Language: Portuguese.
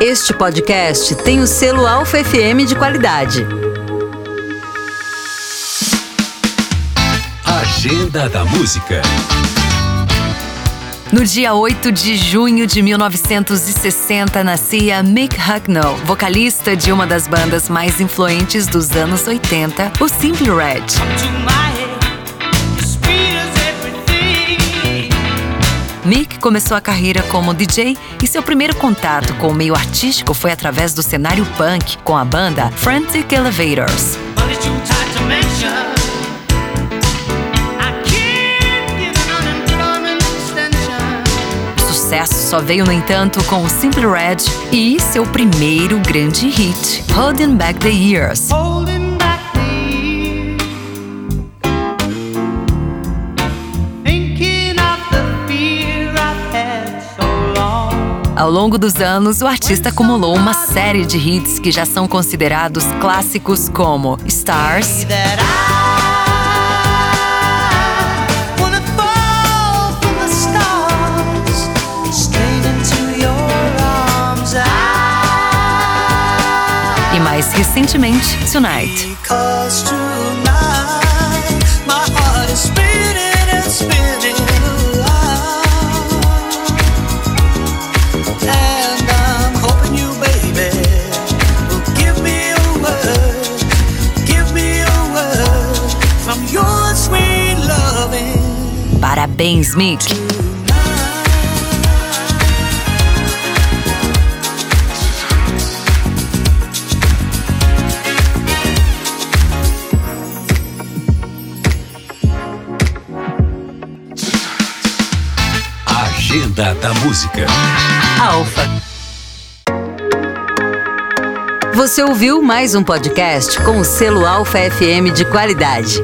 Este podcast tem o selo Alfa FM de qualidade. Agenda da Música. No dia 8 de junho de 1960, nascia Mick Hucknall, vocalista de uma das bandas mais influentes dos anos 80, o Simply Red. Mick começou a carreira como DJ e seu primeiro contato com o meio artístico foi através do cenário punk com a banda Frantic Elevators. O sucesso só veio, no entanto, com o Simple Red e seu primeiro grande hit, Holding Back the Years. Ao longo dos anos, o artista acumulou uma série de hits que já são considerados clássicos como Stars, e mais recentemente, Tonight. Parabéns, Mick! Agenda da Música. Alfa. Você ouviu mais um podcast com o selo Alfa FM de qualidade.